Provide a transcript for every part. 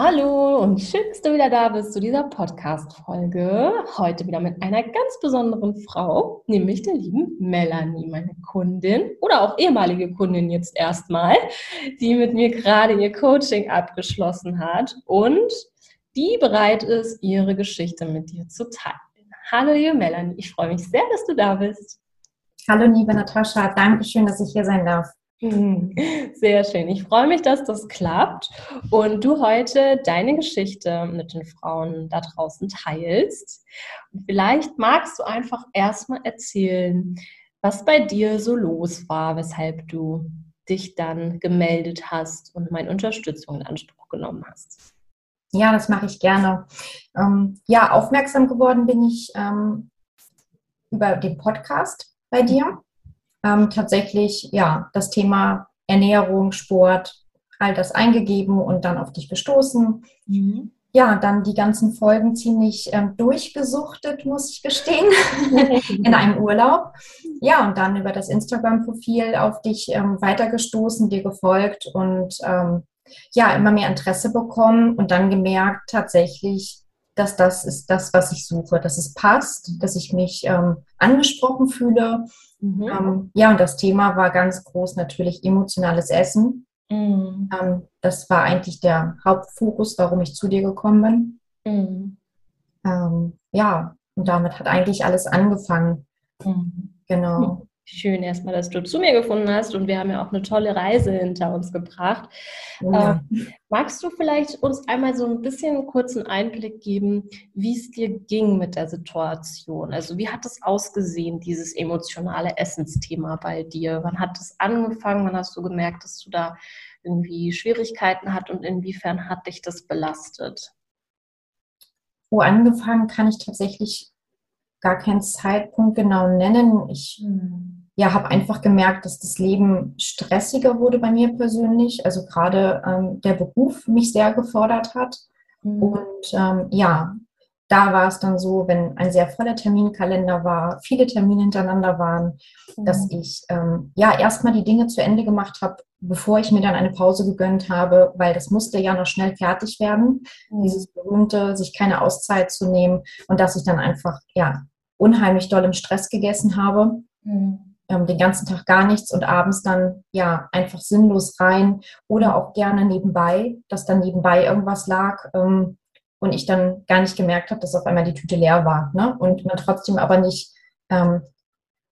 Hallo und schön, dass du wieder da bist zu dieser Podcast-Folge. Heute wieder mit einer ganz besonderen Frau, nämlich der lieben Melanie, meine Kundin oder auch ehemalige Kundin jetzt erstmal, die mit mir gerade ihr Coaching abgeschlossen hat und die bereit ist, ihre Geschichte mit dir zu teilen. Hallo, liebe Melanie, ich freue mich sehr, dass du da bist. Hallo, liebe Natascha, danke schön, dass ich hier sein darf. Sehr schön. Ich freue mich, dass das klappt und du heute deine Geschichte mit den Frauen da draußen teilst. Vielleicht magst du einfach erstmal erzählen, was bei dir so los war, weshalb du dich dann gemeldet hast und meine Unterstützung in Anspruch genommen hast. Ja, das mache ich gerne. Ähm, ja, aufmerksam geworden bin ich ähm, über den Podcast bei dir ähm, tatsächlich ja das Thema Ernährung, Sport, all das eingegeben und dann auf dich gestoßen. Mhm. Ja, dann die ganzen Folgen ziemlich ähm, durchgesuchtet, muss ich gestehen, in einem Urlaub. Ja, und dann über das Instagram-Profil auf dich ähm, weitergestoßen, dir gefolgt und ähm, ja, immer mehr Interesse bekommen und dann gemerkt tatsächlich, dass das ist das, was ich suche, dass es passt, dass ich mich ähm, angesprochen fühle Mhm. Ähm, ja, und das Thema war ganz groß natürlich emotionales Essen. Mhm. Ähm, das war eigentlich der Hauptfokus, warum ich zu dir gekommen bin. Mhm. Ähm, ja, und damit hat eigentlich alles angefangen. Mhm. Genau. Schön erstmal, dass du zu mir gefunden hast und wir haben ja auch eine tolle Reise hinter uns gebracht. Ja. Ähm, magst du vielleicht uns einmal so ein bisschen einen kurzen Einblick geben, wie es dir ging mit der Situation? Also wie hat es ausgesehen, dieses emotionale Essensthema bei dir? Wann hat es angefangen? Wann hast du gemerkt, dass du da irgendwie Schwierigkeiten hast und inwiefern hat dich das belastet? Wo angefangen kann ich tatsächlich gar keinen Zeitpunkt genau nennen. Ich hm ja, habe einfach gemerkt, dass das Leben stressiger wurde bei mir persönlich. Also gerade ähm, der Beruf mich sehr gefordert hat. Mhm. Und ähm, ja, da war es dann so, wenn ein sehr voller Terminkalender war, viele Termine hintereinander waren, mhm. dass ich ähm, ja erstmal die Dinge zu Ende gemacht habe, bevor ich mir dann eine Pause gegönnt habe, weil das musste ja noch schnell fertig werden. Mhm. Dieses berühmte, sich keine Auszeit zu nehmen und dass ich dann einfach ja unheimlich doll im Stress gegessen habe. Mhm ähm, den ganzen Tag gar nichts und abends dann ja einfach sinnlos rein oder auch gerne nebenbei, dass dann nebenbei irgendwas lag ähm, und ich dann gar nicht gemerkt habe, dass auf einmal die Tüte leer war ne? und man trotzdem aber nicht ähm,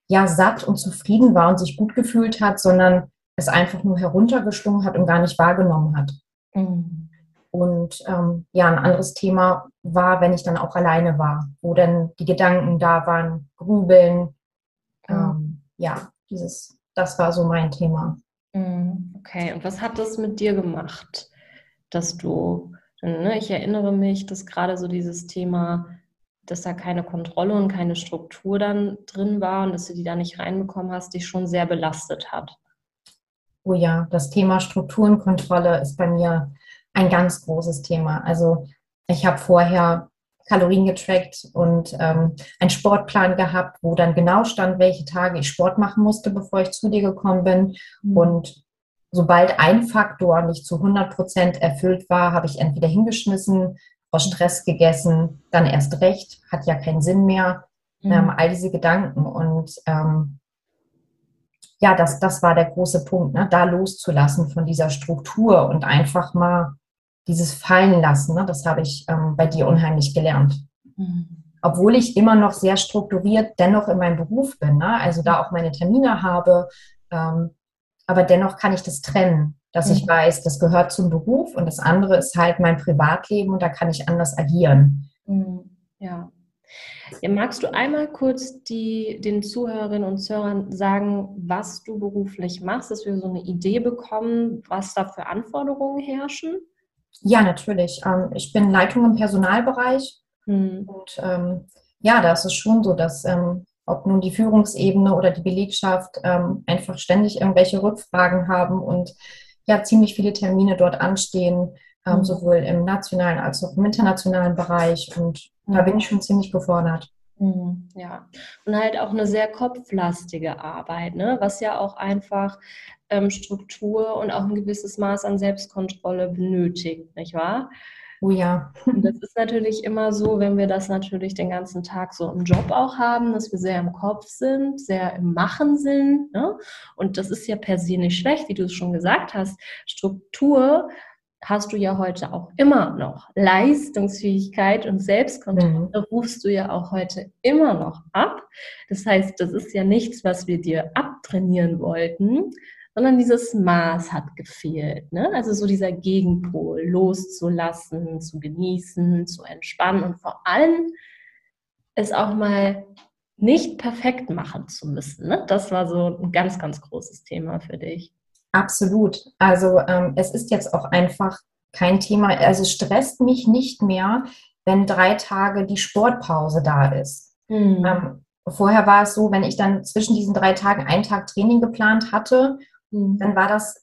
ja satt und zufrieden war und sich gut gefühlt hat, sondern es einfach nur heruntergeschlungen hat und gar nicht wahrgenommen hat. Mhm. Und ähm, ja, ein anderes Thema war, wenn ich dann auch alleine war, wo dann die Gedanken da waren, grübeln, mhm. ähm, ja, dieses, das war so mein Thema. Mm, okay, und was hat das mit dir gemacht, dass du, ne, ich erinnere mich, dass gerade so dieses Thema, dass da keine Kontrolle und keine Struktur dann drin war und dass du die da nicht reinbekommen hast, dich schon sehr belastet hat. Oh ja, das Thema Strukturenkontrolle ist bei mir ein ganz großes Thema. Also ich habe vorher Kalorien getrackt und ähm, einen Sportplan gehabt, wo dann genau stand, welche Tage ich Sport machen musste, bevor ich zu dir gekommen bin. Mhm. Und sobald ein Faktor nicht zu 100 Prozent erfüllt war, habe ich entweder hingeschmissen, aus Stress gegessen, dann erst recht, hat ja keinen Sinn mehr. Mhm. Ähm, all diese Gedanken und ähm, ja, das, das war der große Punkt, ne? da loszulassen von dieser Struktur und einfach mal dieses Fallen lassen, ne, das habe ich ähm, bei dir unheimlich gelernt. Mhm. Obwohl ich immer noch sehr strukturiert dennoch in meinem Beruf bin, ne? also da auch meine Termine habe, ähm, aber dennoch kann ich das trennen, dass mhm. ich weiß, das gehört zum Beruf und das andere ist halt mein Privatleben und da kann ich anders agieren. Mhm. Ja. Ja, magst du einmal kurz die, den Zuhörerinnen und Zuhörern sagen, was du beruflich machst, dass wir so eine Idee bekommen, was da für Anforderungen herrschen? Ja, natürlich. Ähm, ich bin Leitung im Personalbereich mhm. und ähm, ja, da ist es schon so, dass ähm, ob nun die Führungsebene oder die Belegschaft ähm, einfach ständig irgendwelche Rückfragen haben und ja ziemlich viele Termine dort anstehen, mhm. sowohl im nationalen als auch im internationalen Bereich. Und da bin ich schon ziemlich gefordert. Mhm, ja, und halt auch eine sehr kopflastige Arbeit, ne? was ja auch einfach ähm, Struktur und auch ein gewisses Maß an Selbstkontrolle benötigt, nicht wahr? Oh ja. Und das ist natürlich immer so, wenn wir das natürlich den ganzen Tag so im Job auch haben, dass wir sehr im Kopf sind, sehr im Machen sind. Ne? Und das ist ja per se nicht schlecht, wie du es schon gesagt hast. Struktur hast du ja heute auch immer noch. Leistungsfähigkeit und Selbstkontrolle mhm. rufst du ja auch heute immer noch ab. Das heißt, das ist ja nichts, was wir dir abtrainieren wollten, sondern dieses Maß hat gefehlt. Ne? Also so dieser Gegenpol, loszulassen, zu genießen, zu entspannen und vor allem es auch mal nicht perfekt machen zu müssen. Ne? Das war so ein ganz, ganz großes Thema für dich. Absolut. Also ähm, es ist jetzt auch einfach kein Thema. Also es stresst mich nicht mehr, wenn drei Tage die Sportpause da ist. Mhm. Ähm, vorher war es so, wenn ich dann zwischen diesen drei Tagen einen Tag Training geplant hatte Mhm. Dann war das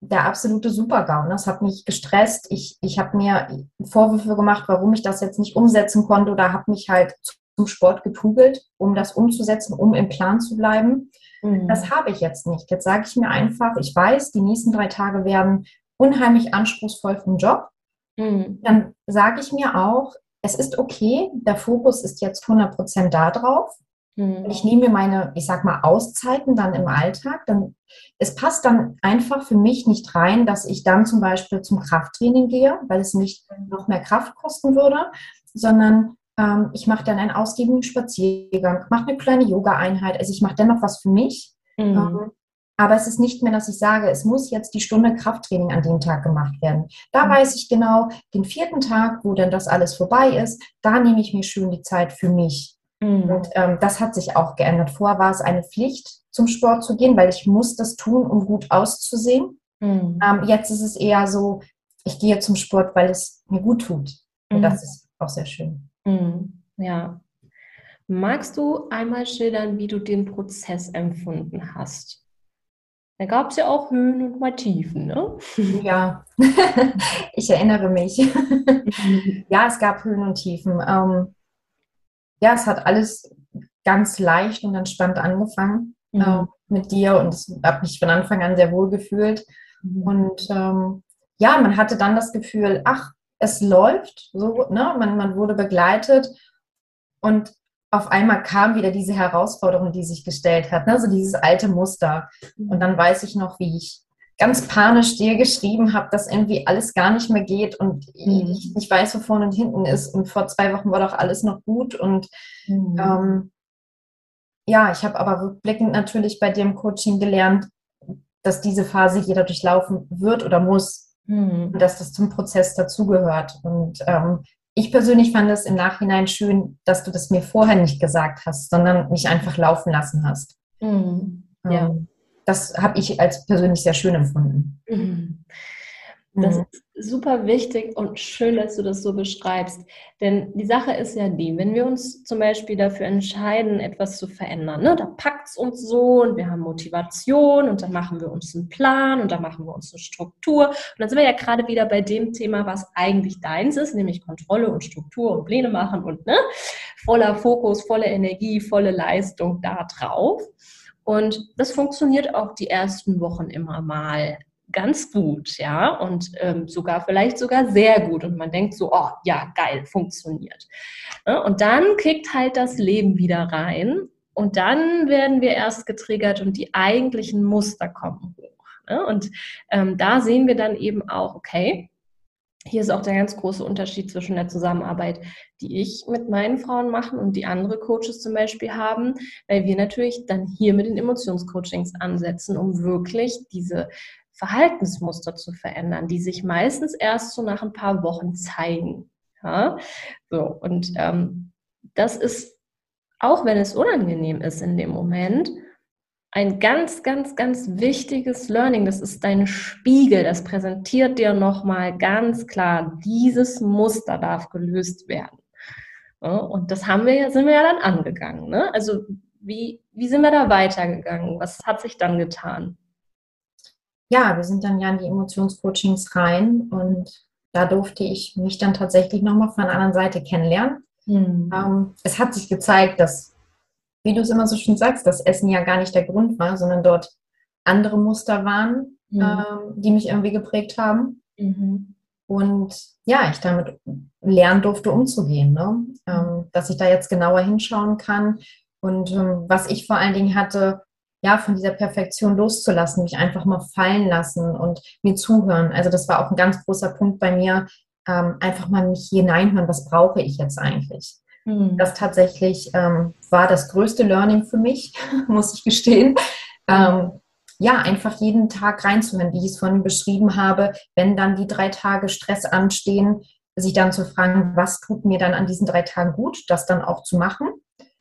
der absolute Supergau. Das hat mich gestresst. Ich, ich habe mir Vorwürfe gemacht, warum ich das jetzt nicht umsetzen konnte oder habe mich halt zum Sport geprügelt, um das umzusetzen, um im Plan zu bleiben. Mhm. Das habe ich jetzt nicht. Jetzt sage ich mir einfach, ich weiß, die nächsten drei Tage werden unheimlich anspruchsvoll vom Job. Mhm. Dann sage ich mir auch, es ist okay, der Fokus ist jetzt 100% da drauf. Mhm. Ich nehme mir meine, ich sag mal, Auszeiten dann im Alltag. Dann, es passt dann einfach für mich nicht rein, dass ich dann zum Beispiel zum Krafttraining gehe, weil es nicht noch mehr Kraft kosten würde, sondern ähm, ich mache dann einen ausgiebigen Spaziergang, mache eine kleine Yoga-Einheit. Also ich mache dennoch was für mich. Mhm. Ähm, aber es ist nicht mehr, dass ich sage, es muss jetzt die Stunde Krafttraining an dem Tag gemacht werden. Da mhm. weiß ich genau, den vierten Tag, wo dann das alles vorbei ist, da nehme ich mir schön die Zeit für mich. Mhm. Und ähm, das hat sich auch geändert. Vorher war es eine Pflicht, zum Sport zu gehen, weil ich muss das tun, um gut auszusehen. Mhm. Ähm, jetzt ist es eher so, ich gehe zum Sport, weil es mir gut tut. Und mhm. das ist auch sehr schön. Mhm. Ja. Magst du einmal schildern, wie du den Prozess empfunden hast? Da gab es ja auch Höhen und mal Tiefen, ne? Ja, ich erinnere mich. ja, es gab Höhen und Tiefen. Ähm, ja, es hat alles ganz leicht und entspannt angefangen mhm. äh, mit dir und ich habe mich von Anfang an sehr wohl gefühlt. Mhm. Und ähm, ja, man hatte dann das Gefühl, ach, es läuft, so, ne? man, man wurde begleitet und auf einmal kam wieder diese Herausforderung, die sich gestellt hat, ne? so dieses alte Muster. Mhm. Und dann weiß ich noch, wie ich ganz panisch dir geschrieben habe, dass irgendwie alles gar nicht mehr geht und mhm. ich nicht weiß, wo vorne und hinten ist. Und vor zwei Wochen war doch alles noch gut. Und mhm. ähm, ja, ich habe aber rückblickend natürlich bei dir im Coaching gelernt, dass diese Phase jeder durchlaufen wird oder muss. Mhm. Dass das zum Prozess dazugehört. Und ähm, ich persönlich fand es im Nachhinein schön, dass du das mir vorher nicht gesagt hast, sondern mich einfach laufen lassen hast. Mhm. Ja. Ähm, das habe ich als persönlich sehr schön empfunden. Mhm. Das mhm. ist super wichtig und schön, dass du das so beschreibst. Denn die Sache ist ja die, wenn wir uns zum Beispiel dafür entscheiden, etwas zu verändern, ne, da packt es uns so und wir haben Motivation und dann machen wir uns einen Plan und dann machen wir uns eine Struktur. Und dann sind wir ja gerade wieder bei dem Thema, was eigentlich deins ist, nämlich Kontrolle und Struktur und Pläne machen und ne, voller Fokus, volle Energie, volle Leistung da drauf. Und das funktioniert auch die ersten Wochen immer mal ganz gut, ja, und ähm, sogar vielleicht sogar sehr gut. Und man denkt so, oh ja, geil, funktioniert. Ja, und dann kickt halt das Leben wieder rein. Und dann werden wir erst getriggert und die eigentlichen Muster kommen hoch. Ja, und ähm, da sehen wir dann eben auch, okay, hier ist auch der ganz große Unterschied zwischen der Zusammenarbeit, die ich mit meinen Frauen mache und die andere Coaches zum Beispiel haben, weil wir natürlich dann hier mit den Emotionscoachings ansetzen, um wirklich diese Verhaltensmuster zu verändern, die sich meistens erst so nach ein paar Wochen zeigen. Ja? So, und ähm, das ist, auch wenn es unangenehm ist in dem Moment, ein ganz, ganz, ganz wichtiges Learning. Das ist dein Spiegel. Das präsentiert dir nochmal ganz klar, dieses Muster darf gelöst werden. Und das haben wir ja, sind wir ja dann angegangen. Ne? Also wie, wie sind wir da weitergegangen? Was hat sich dann getan? Ja, wir sind dann ja in die Emotionscoachings rein und da durfte ich mich dann tatsächlich nochmal von der anderen Seite kennenlernen. Mhm. Ähm, es hat sich gezeigt, dass wie du es immer so schön sagst, dass Essen ja gar nicht der Grund war, sondern dort andere Muster waren, mhm. ähm, die mich irgendwie geprägt haben. Mhm. Und ja, ich damit lernen durfte, umzugehen. Ne? Ähm, dass ich da jetzt genauer hinschauen kann. Und ähm, was ich vor allen Dingen hatte, ja, von dieser Perfektion loszulassen, mich einfach mal fallen lassen und mir zuhören. Also das war auch ein ganz großer Punkt bei mir, ähm, einfach mal mich hineinhören, was brauche ich jetzt eigentlich? Mhm. Das tatsächlich ähm, war das größte Learning für mich, muss ich gestehen. Ähm, ja, einfach jeden Tag reinzuhören, wie ich es vorhin beschrieben habe, wenn dann die drei Tage Stress anstehen, sich dann zu fragen, was tut mir dann an diesen drei Tagen gut, das dann auch zu machen.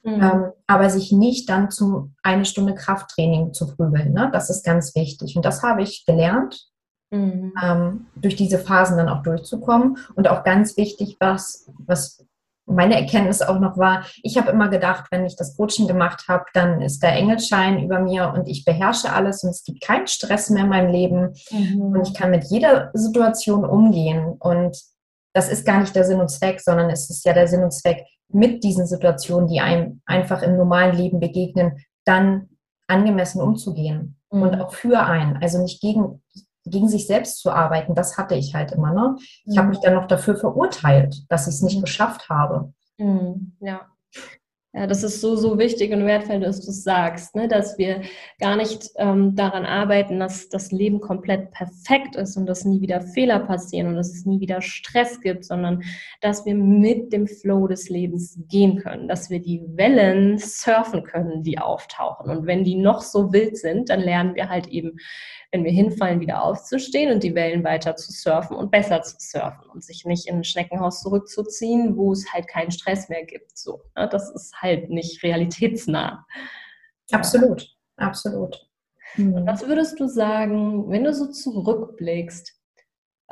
Mhm. Ähm, aber sich nicht dann zu eine Stunde Krafttraining zu prügeln. Ne? Das ist ganz wichtig. Und das habe ich gelernt, mhm. ähm, durch diese Phasen dann auch durchzukommen. Und auch ganz wichtig, was, was meine Erkenntnis auch noch war, ich habe immer gedacht, wenn ich das Coaching gemacht habe, dann ist der Engelschein über mir und ich beherrsche alles und es gibt keinen Stress mehr in meinem Leben mhm. und ich kann mit jeder Situation umgehen. Und das ist gar nicht der Sinn und Zweck, sondern es ist ja der Sinn und Zweck, mit diesen Situationen, die einem einfach im normalen Leben begegnen, dann angemessen umzugehen mhm. und auch für einen, also nicht gegen gegen sich selbst zu arbeiten, das hatte ich halt immer. Ne? Ich mhm. habe mich dann noch dafür verurteilt, dass ich es nicht mhm. geschafft habe. Mhm. Ja. Ja, das ist so, so wichtig und wertvoll, dass du es sagst, ne? dass wir gar nicht ähm, daran arbeiten, dass das Leben komplett perfekt ist und dass nie wieder Fehler passieren und dass es nie wieder Stress gibt, sondern dass wir mit dem Flow des Lebens gehen können, dass wir die Wellen surfen können, die auftauchen. Und wenn die noch so wild sind, dann lernen wir halt eben wenn wir hinfallen, wieder aufzustehen und die Wellen weiter zu surfen und besser zu surfen und sich nicht in ein Schneckenhaus zurückzuziehen, wo es halt keinen Stress mehr gibt. So, ne? Das ist halt nicht realitätsnah. Absolut, absolut. Und was würdest du sagen, wenn du so zurückblickst,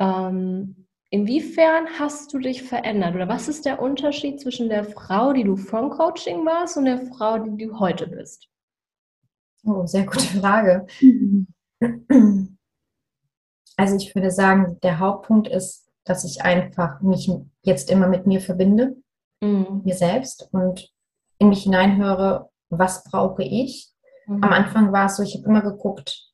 ähm, inwiefern hast du dich verändert? Oder was ist der Unterschied zwischen der Frau, die du vom Coaching warst, und der Frau, die du heute bist? Oh, sehr gute Frage. Mhm. Also ich würde sagen, der Hauptpunkt ist, dass ich einfach mich jetzt immer mit mir verbinde, mhm. mir selbst und in mich hineinhöre, was brauche ich. Mhm. Am Anfang war es so, ich habe immer geguckt,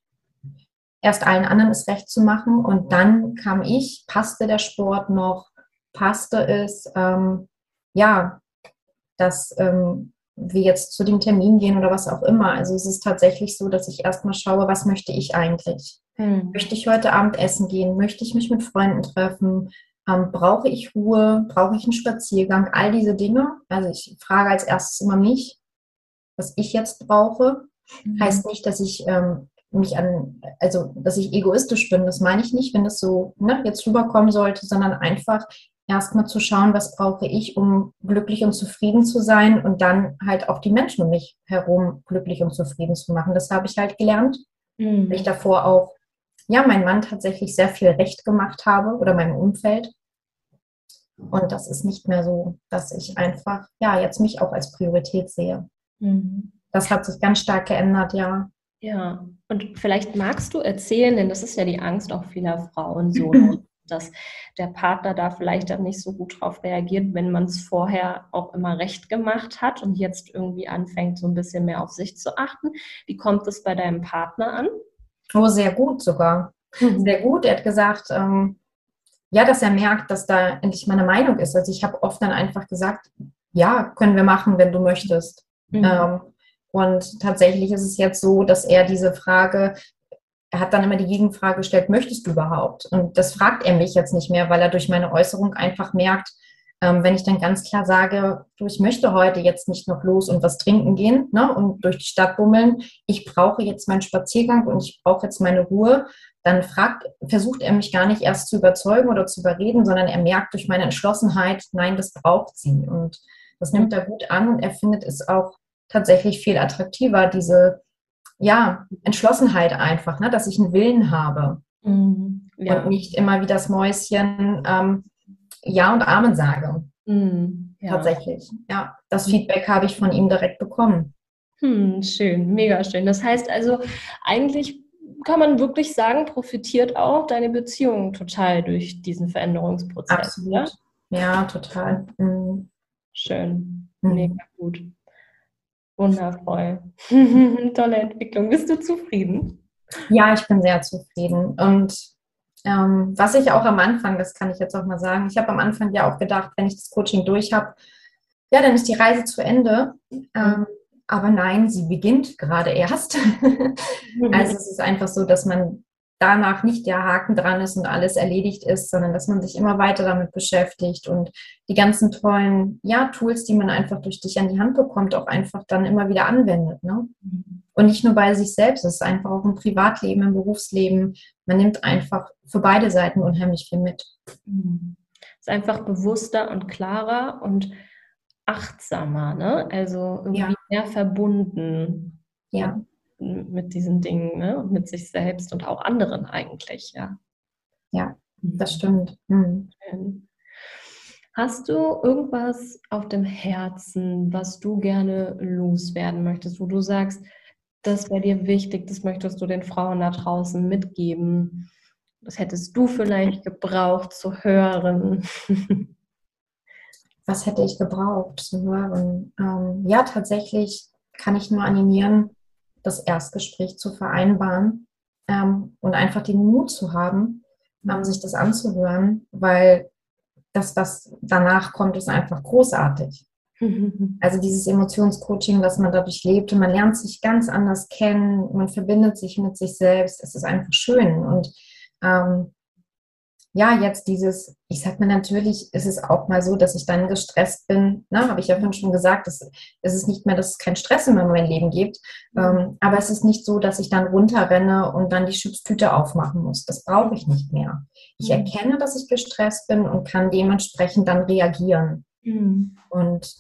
erst allen anderen es recht zu machen und dann kam ich, passte der Sport noch, passte es, ähm, ja, dass ähm, wir jetzt zu dem Termin gehen oder was auch immer. Also es ist tatsächlich so, dass ich erstmal schaue, was möchte ich eigentlich? Hm. Möchte ich heute Abend essen gehen? Möchte ich mich mit Freunden treffen? Ähm, brauche ich Ruhe? Brauche ich einen Spaziergang? All diese Dinge. Also ich frage als erstes immer mich, was ich jetzt brauche. Mhm. Heißt nicht, dass ich ähm, mich an, also dass ich egoistisch bin, das meine ich nicht, wenn das so ne, jetzt rüberkommen sollte, sondern einfach, erstmal zu schauen, was brauche ich, um glücklich und zufrieden zu sein und dann halt auch die Menschen um mich herum glücklich und zufrieden zu machen. Das habe ich halt gelernt, mhm. weil ich davor auch, ja, meinem Mann tatsächlich sehr viel Recht gemacht habe oder meinem Umfeld. Und das ist nicht mehr so, dass ich einfach, ja, jetzt mich auch als Priorität sehe. Mhm. Das hat sich ganz stark geändert, ja. Ja, und vielleicht magst du erzählen, denn das ist ja die Angst auch vieler Frauen so. Ne? dass der Partner da vielleicht dann nicht so gut drauf reagiert, wenn man es vorher auch immer recht gemacht hat und jetzt irgendwie anfängt, so ein bisschen mehr auf sich zu achten. Wie kommt es bei deinem Partner an? Oh, sehr gut sogar. Mhm. Sehr gut. Er hat gesagt, ähm, ja, dass er merkt, dass da endlich meine Meinung ist. Also ich habe oft dann einfach gesagt, ja, können wir machen, wenn du möchtest. Mhm. Ähm, und tatsächlich ist es jetzt so, dass er diese Frage er hat dann immer die Gegenfrage gestellt, möchtest du überhaupt? Und das fragt er mich jetzt nicht mehr, weil er durch meine Äußerung einfach merkt, ähm, wenn ich dann ganz klar sage, du, ich möchte heute jetzt nicht noch los und was trinken gehen ne, und durch die Stadt bummeln, ich brauche jetzt meinen Spaziergang und ich brauche jetzt meine Ruhe, dann fragt, versucht er mich gar nicht erst zu überzeugen oder zu überreden, sondern er merkt durch meine Entschlossenheit, nein, das braucht sie. Und das nimmt er gut an und er findet es auch tatsächlich viel attraktiver, diese ja, Entschlossenheit einfach, ne? dass ich einen Willen habe. Mhm. Ja. Und nicht immer wie das Mäuschen ähm, Ja und Amen sage. Mhm. Ja. Tatsächlich. Ja, das Feedback habe ich von ihm direkt bekommen. Hm, schön, mega schön. Das heißt also, eigentlich kann man wirklich sagen, profitiert auch deine Beziehung total durch diesen Veränderungsprozess. Absolut. Ja, ja total. Mhm. Schön, mhm. mega gut. Wundervoll. Tolle Entwicklung. Bist du zufrieden? Ja, ich bin sehr zufrieden. Und ähm, was ich auch am Anfang, das kann ich jetzt auch mal sagen, ich habe am Anfang ja auch gedacht, wenn ich das Coaching durch habe, ja, dann ist die Reise zu Ende. Ähm, aber nein, sie beginnt gerade erst. also es ist einfach so, dass man danach nicht der Haken dran ist und alles erledigt ist, sondern dass man sich immer weiter damit beschäftigt und die ganzen tollen ja, Tools, die man einfach durch dich an die Hand bekommt, auch einfach dann immer wieder anwendet. Ne? Mhm. Und nicht nur bei sich selbst, es ist einfach auch im Privatleben, im Berufsleben. Man nimmt einfach für beide Seiten unheimlich viel mit. Mhm. Es ist einfach bewusster und klarer und achtsamer, ne? Also irgendwie ja. mehr verbunden. Ja. Mit diesen Dingen, ne? Und mit sich selbst und auch anderen eigentlich, ja. Ja, das stimmt. Mhm. Hast du irgendwas auf dem Herzen, was du gerne loswerden möchtest, wo du sagst, das wäre dir wichtig, das möchtest du den Frauen da draußen mitgeben? Das hättest du vielleicht gebraucht zu hören. was hätte ich gebraucht zu hören? Ähm, ja, tatsächlich kann ich nur animieren, das Erstgespräch zu vereinbaren ähm, und einfach den Mut zu haben, ähm, sich das anzuhören, weil das, was danach kommt, ist einfach großartig. Also dieses Emotionscoaching, das man dadurch lebt und man lernt sich ganz anders kennen, man verbindet sich mit sich selbst, es ist einfach schön. Und ähm, ja, jetzt dieses, ich sag mir natürlich, ist es auch mal so, dass ich dann gestresst bin, ne, habe ich ja vorhin schon gesagt, es, es ist nicht mehr, dass es keinen Stress in meinem Leben gibt, ähm, aber es ist nicht so, dass ich dann runterrenne und dann die Chipstüte aufmachen muss. Das brauche ich nicht mehr. Ich mhm. erkenne, dass ich gestresst bin und kann dementsprechend dann reagieren. Mhm. Und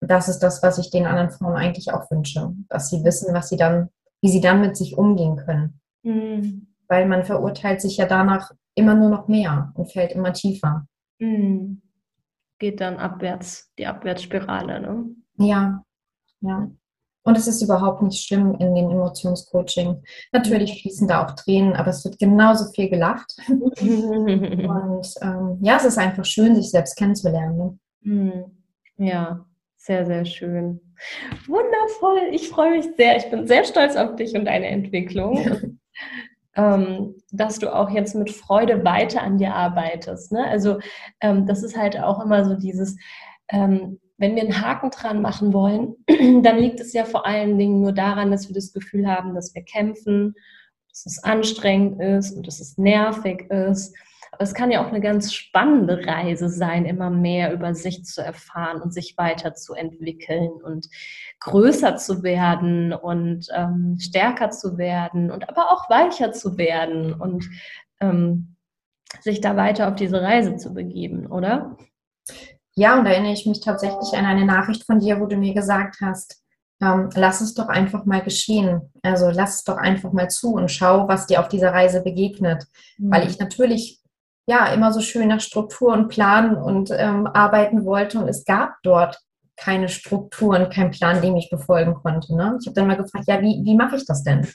das ist das, was ich den anderen Frauen eigentlich auch wünsche, dass sie wissen, was sie dann, wie sie dann mit sich umgehen können. Mhm. Weil man verurteilt sich ja danach, immer nur noch mehr und fällt immer tiefer. Mhm. Geht dann abwärts, die Abwärtsspirale, ne? Ja, ja. Und es ist überhaupt nicht schlimm in den Emotionscoaching. Natürlich fließen da auch Tränen, aber es wird genauso viel gelacht. und ähm, ja, es ist einfach schön, sich selbst kennenzulernen. Ne? Mhm. Ja, sehr, sehr schön. Wundervoll. Ich freue mich sehr. Ich bin sehr stolz auf dich und deine Entwicklung. ähm, dass du auch jetzt mit Freude weiter an dir arbeitest. Ne? Also ähm, das ist halt auch immer so dieses, ähm, wenn wir einen Haken dran machen wollen, dann liegt es ja vor allen Dingen nur daran, dass wir das Gefühl haben, dass wir kämpfen, dass es anstrengend ist und dass es nervig ist. Es kann ja auch eine ganz spannende Reise sein, immer mehr über sich zu erfahren und sich weiterzuentwickeln und größer zu werden und ähm, stärker zu werden und aber auch weicher zu werden und ähm, sich da weiter auf diese Reise zu begeben, oder? Ja, und da erinnere ich mich tatsächlich an eine Nachricht von dir, wo du mir gesagt hast, ähm, lass es doch einfach mal geschehen. Also lass es doch einfach mal zu und schau, was dir auf dieser Reise begegnet. Mhm. Weil ich natürlich ja immer so schön nach Struktur und Plan und ähm, arbeiten wollte und es gab dort keine Strukturen, keinen Plan, den ich befolgen konnte. Ne? Ich habe dann mal gefragt, ja, wie, wie mache ich das denn?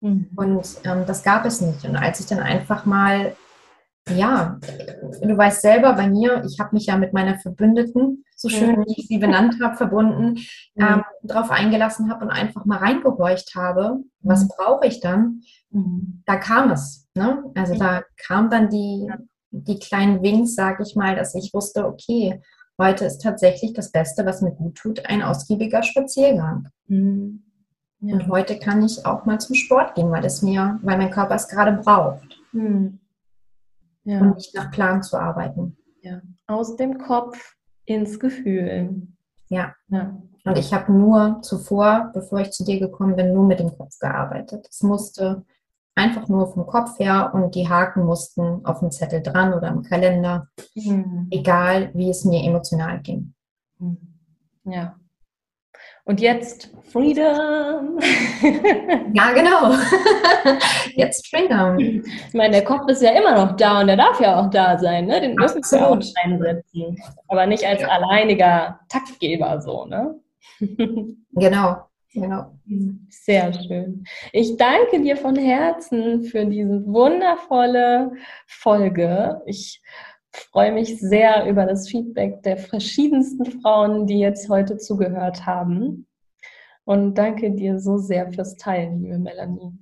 Mhm. Und ähm, das gab es nicht. Und als ich dann einfach mal, ja, du weißt selber bei mir, ich habe mich ja mit meiner Verbündeten, so schön wie ich sie benannt habe, verbunden, mhm. ähm, darauf eingelassen habe und einfach mal reingehorcht habe, was mhm. brauche ich dann? Mhm. Da kam es. Ne? Also da kam dann die, die kleinen Winks, sage ich mal, dass ich wusste, okay, heute ist tatsächlich das Beste, was mir gut tut, ein ausgiebiger Spaziergang. Mhm. Ja. Und heute kann ich auch mal zum Sport gehen, weil es mir, weil mein Körper es gerade braucht. Mhm. Ja. Und nicht nach Plan zu arbeiten. Ja. Aus dem Kopf ins Gefühl. Ja. ja. Und ich habe nur zuvor, bevor ich zu dir gekommen bin, nur mit dem Kopf gearbeitet. Es musste einfach nur vom Kopf her und die Haken mussten auf dem Zettel dran oder im Kalender, mhm. egal wie es mir emotional ging. Mhm. Ja. Und jetzt Freedom. Ja, genau. Jetzt Freedom. Ich meine, der Kopf ist ja immer noch da und der darf ja auch da sein, ne? Den müssen wir auch einsetzen. Aber nicht als ja. alleiniger Taktgeber so, ne? Genau. Genau. Sehr schön. Ich danke dir von Herzen für diese wundervolle Folge. Ich freue mich sehr über das Feedback der verschiedensten Frauen, die jetzt heute zugehört haben. Und danke dir so sehr fürs Teilen, liebe Melanie.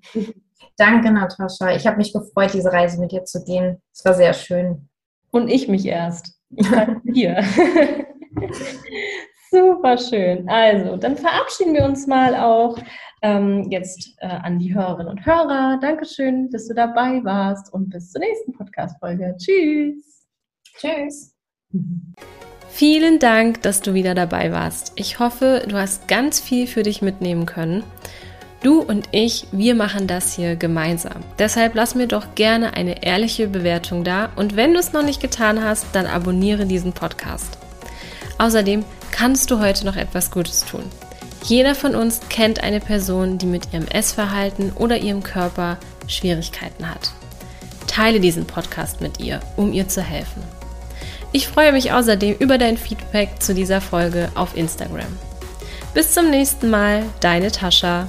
Danke, Natascha. Ich habe mich gefreut, diese Reise mit dir zu gehen. Es war sehr schön. Und ich mich erst. Ich danke dir. Super schön. Also, dann verabschieden wir uns mal auch ähm, jetzt äh, an die Hörerinnen und Hörer. Dankeschön, dass du dabei warst und bis zur nächsten Podcast-Folge. Tschüss. Tschüss. Vielen Dank, dass du wieder dabei warst. Ich hoffe, du hast ganz viel für dich mitnehmen können. Du und ich, wir machen das hier gemeinsam. Deshalb lass mir doch gerne eine ehrliche Bewertung da und wenn du es noch nicht getan hast, dann abonniere diesen Podcast. Außerdem kannst du heute noch etwas Gutes tun. Jeder von uns kennt eine Person, die mit ihrem Essverhalten oder ihrem Körper Schwierigkeiten hat. Teile diesen Podcast mit ihr, um ihr zu helfen. Ich freue mich außerdem über dein Feedback zu dieser Folge auf Instagram. Bis zum nächsten Mal, deine Tascha.